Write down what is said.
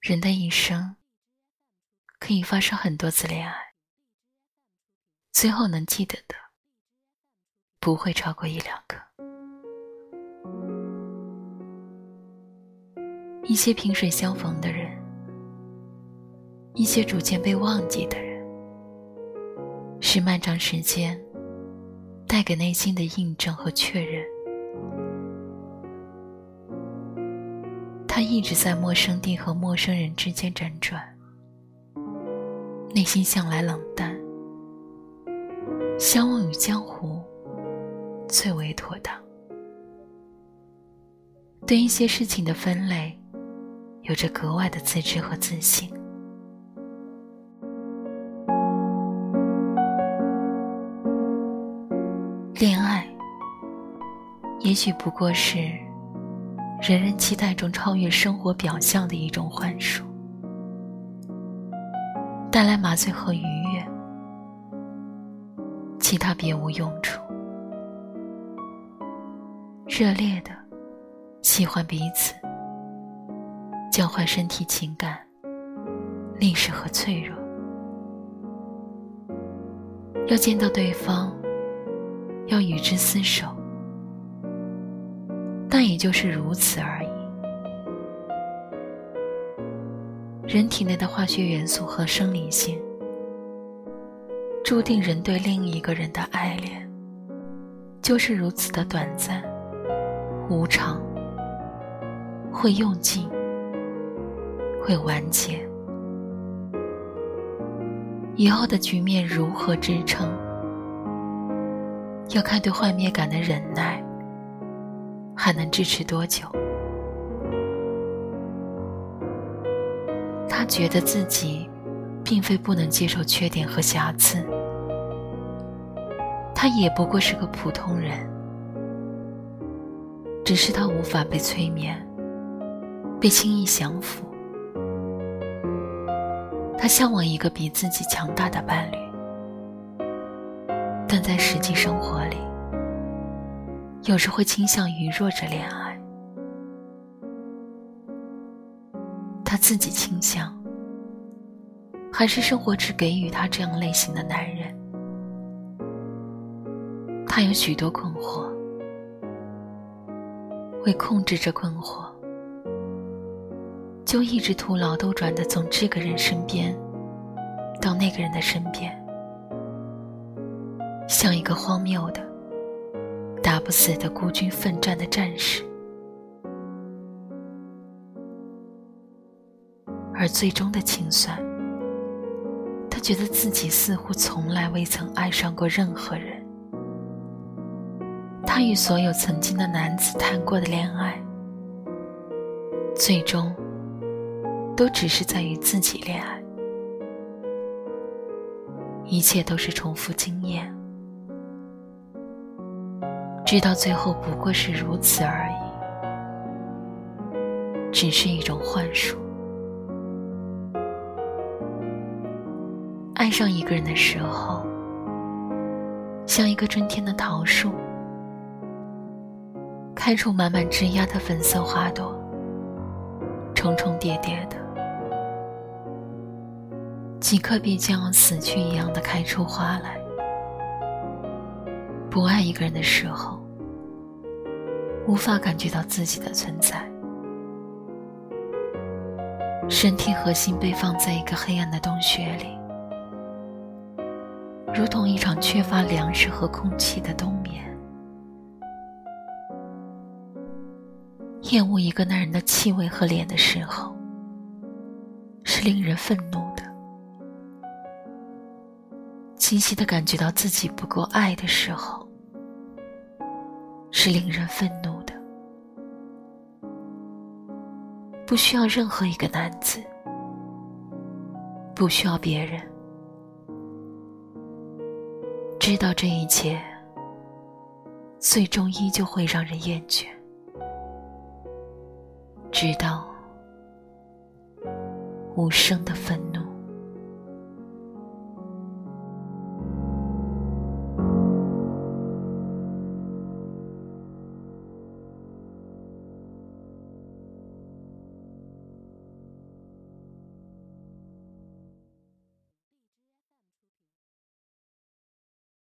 人的一生可以发生很多次恋爱，最后能记得的不会超过一两个。一些萍水相逢的人，一些逐渐被忘记的人，是漫长时间带给内心的印证和确认。他一直在陌生地和陌生人之间辗转，内心向来冷淡。相忘于江湖，最为妥当。对一些事情的分类，有着格外的自知和自信。恋爱，也许不过是。人人期待中超越生活表象的一种幻术，带来麻醉和愉悦，其他别无用处。热烈的喜欢彼此，交换身体情感，历史和脆弱。要见到对方，要与之厮守。但也就是如此而已。人体内的化学元素和生理性，注定人对另一个人的爱恋，就是如此的短暂、无常，会用尽，会完结。以后的局面如何支撑，要看对幻灭感的忍耐。还能支持多久？他觉得自己并非不能接受缺点和瑕疵，他也不过是个普通人，只是他无法被催眠，被轻易降服。他向往一个比自己强大的伴侣，但在实际生活里。有时会倾向于弱者恋爱，他自己倾向，还是生活只给予他这样类型的男人？他有许多困惑，为控制着困惑，就一直徒劳兜转的从这个人身边到那个人的身边，像一个荒谬的。打不死的孤军奋战的战士，而最终的清算，他觉得自己似乎从来未曾爱上过任何人。他与所有曾经的男子谈过的恋爱，最终都只是在与自己恋爱，一切都是重复经验。知道最后不过是如此而已，只是一种幻术。爱上一个人的时候，像一个春天的桃树，开出满满枝桠的粉色花朵，重重叠叠的，即刻必将要死去一样的开出花来。不爱一个人的时候。无法感觉到自己的存在，身体核心被放在一个黑暗的洞穴里，如同一场缺乏粮食和空气的冬眠。厌恶一个男人的气味和脸的时候，是令人愤怒的；清晰的感觉到自己不够爱的时候，是令人愤怒。不需要任何一个男子，不需要别人，知道这一切，最终依旧会让人厌倦，直到无声的愤怒。